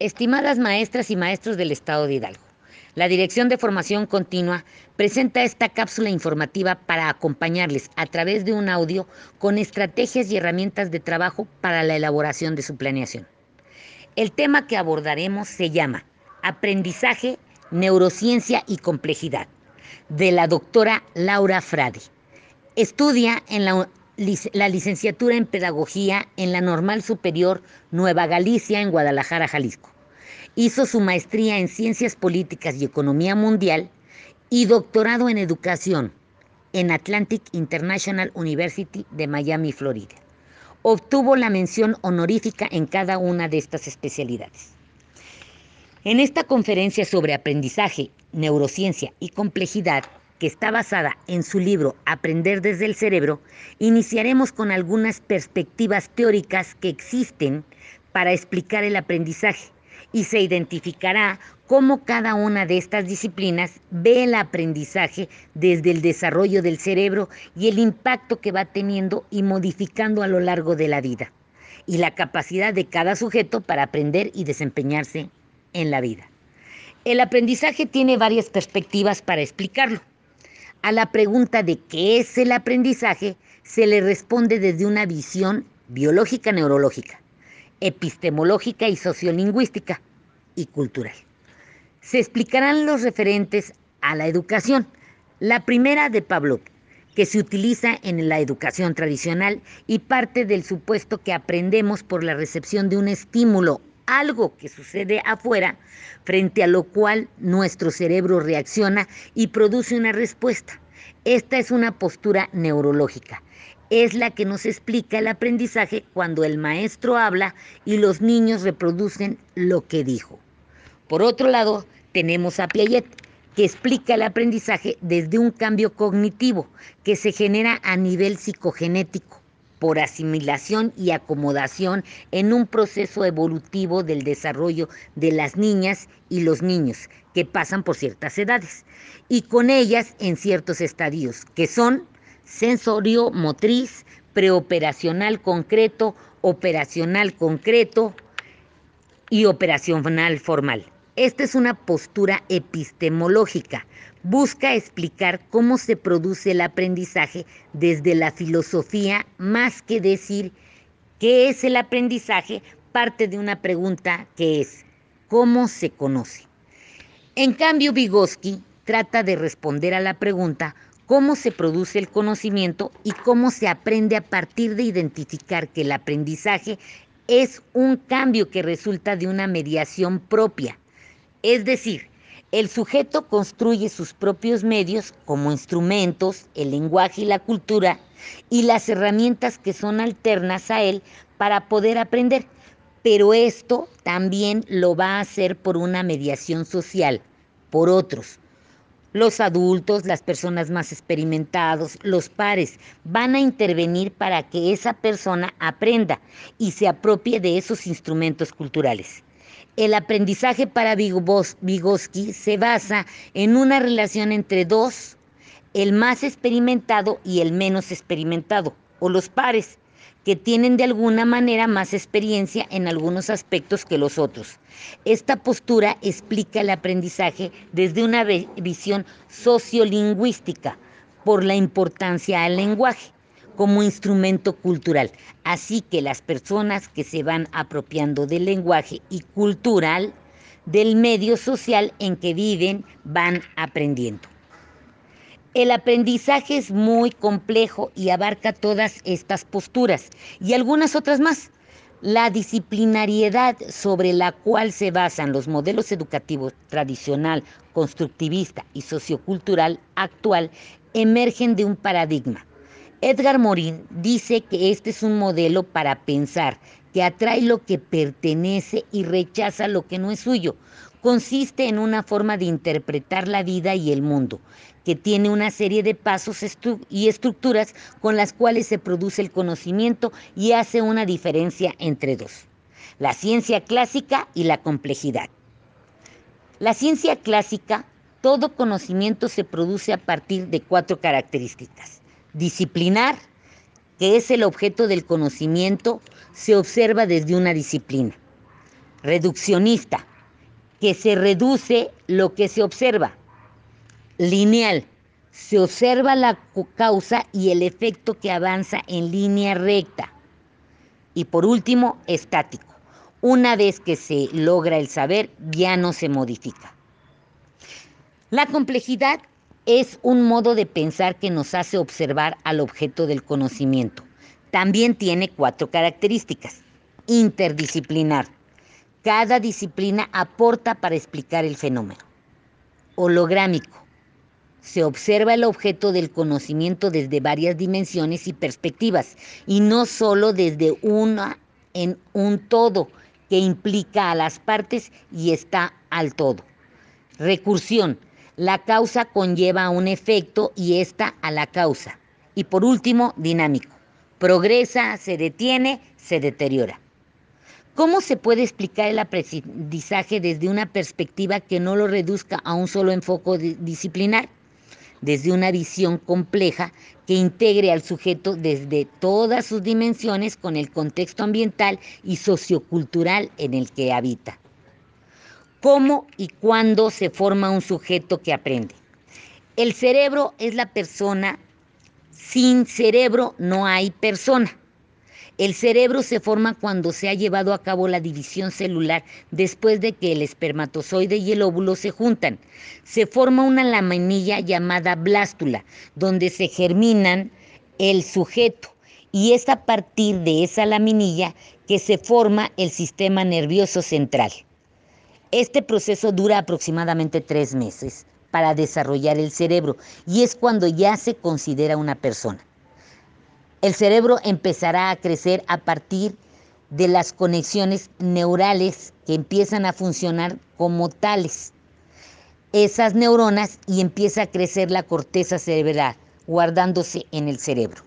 Estimadas maestras y maestros del Estado de Hidalgo, la Dirección de Formación Continua presenta esta cápsula informativa para acompañarles a través de un audio con estrategias y herramientas de trabajo para la elaboración de su planeación. El tema que abordaremos se llama Aprendizaje, Neurociencia y Complejidad, de la doctora Laura Frade. Estudia en la la licenciatura en Pedagogía en la Normal Superior Nueva Galicia en Guadalajara, Jalisco. Hizo su maestría en Ciencias Políticas y Economía Mundial y doctorado en Educación en Atlantic International University de Miami, Florida. Obtuvo la mención honorífica en cada una de estas especialidades. En esta conferencia sobre aprendizaje, neurociencia y complejidad, que está basada en su libro Aprender desde el cerebro, iniciaremos con algunas perspectivas teóricas que existen para explicar el aprendizaje y se identificará cómo cada una de estas disciplinas ve el aprendizaje desde el desarrollo del cerebro y el impacto que va teniendo y modificando a lo largo de la vida, y la capacidad de cada sujeto para aprender y desempeñarse en la vida. El aprendizaje tiene varias perspectivas para explicarlo. A la pregunta de qué es el aprendizaje se le responde desde una visión biológica neurológica, epistemológica y sociolingüística y cultural. Se explicarán los referentes a la educación. La primera de Pablo, que se utiliza en la educación tradicional y parte del supuesto que aprendemos por la recepción de un estímulo algo que sucede afuera, frente a lo cual nuestro cerebro reacciona y produce una respuesta. Esta es una postura neurológica. Es la que nos explica el aprendizaje cuando el maestro habla y los niños reproducen lo que dijo. Por otro lado, tenemos a Piaget, que explica el aprendizaje desde un cambio cognitivo que se genera a nivel psicogenético por asimilación y acomodación en un proceso evolutivo del desarrollo de las niñas y los niños que pasan por ciertas edades y con ellas en ciertos estadios que son sensorio motriz, preoperacional concreto, operacional concreto y operacional formal. Esta es una postura epistemológica busca explicar cómo se produce el aprendizaje desde la filosofía más que decir qué es el aprendizaje, parte de una pregunta que es ¿cómo se conoce? En cambio, Vygotsky trata de responder a la pregunta cómo se produce el conocimiento y cómo se aprende a partir de identificar que el aprendizaje es un cambio que resulta de una mediación propia. Es decir, el sujeto construye sus propios medios como instrumentos, el lenguaje y la cultura y las herramientas que son alternas a él para poder aprender. Pero esto también lo va a hacer por una mediación social, por otros. Los adultos, las personas más experimentados, los pares, van a intervenir para que esa persona aprenda y se apropie de esos instrumentos culturales. El aprendizaje para Vygotsky se basa en una relación entre dos, el más experimentado y el menos experimentado, o los pares, que tienen de alguna manera más experiencia en algunos aspectos que los otros. Esta postura explica el aprendizaje desde una visión sociolingüística por la importancia al lenguaje como instrumento cultural. Así que las personas que se van apropiando del lenguaje y cultural del medio social en que viven van aprendiendo. El aprendizaje es muy complejo y abarca todas estas posturas y algunas otras más. La disciplinariedad sobre la cual se basan los modelos educativos tradicional, constructivista y sociocultural actual emergen de un paradigma Edgar Morin dice que este es un modelo para pensar, que atrae lo que pertenece y rechaza lo que no es suyo. Consiste en una forma de interpretar la vida y el mundo, que tiene una serie de pasos y estructuras con las cuales se produce el conocimiento y hace una diferencia entre dos, la ciencia clásica y la complejidad. La ciencia clásica, todo conocimiento se produce a partir de cuatro características Disciplinar, que es el objeto del conocimiento, se observa desde una disciplina. reduccionista, que se reduce lo que se observa. Lineal, se observa la causa y el efecto que avanza en línea recta. Y por último, estático. Una vez que se logra el saber, ya no se modifica. La complejidad es un modo de pensar que nos hace observar al objeto del conocimiento. También tiene cuatro características. Interdisciplinar. Cada disciplina aporta para explicar el fenómeno. Holográmico. Se observa el objeto del conocimiento desde varias dimensiones y perspectivas, y no solo desde una en un todo que implica a las partes y está al todo. Recursión. La causa conlleva un efecto y esta a la causa. Y por último, dinámico. Progresa, se detiene, se deteriora. ¿Cómo se puede explicar el aprendizaje desde una perspectiva que no lo reduzca a un solo enfoque disciplinar? Desde una visión compleja que integre al sujeto desde todas sus dimensiones con el contexto ambiental y sociocultural en el que habita. ¿Cómo y cuándo se forma un sujeto que aprende? El cerebro es la persona, sin cerebro no hay persona. El cerebro se forma cuando se ha llevado a cabo la división celular después de que el espermatozoide y el óvulo se juntan. Se forma una laminilla llamada blástula, donde se germinan el sujeto. Y es a partir de esa laminilla que se forma el sistema nervioso central. Este proceso dura aproximadamente tres meses para desarrollar el cerebro y es cuando ya se considera una persona. El cerebro empezará a crecer a partir de las conexiones neurales que empiezan a funcionar como tales. Esas neuronas y empieza a crecer la corteza cerebral, guardándose en el cerebro.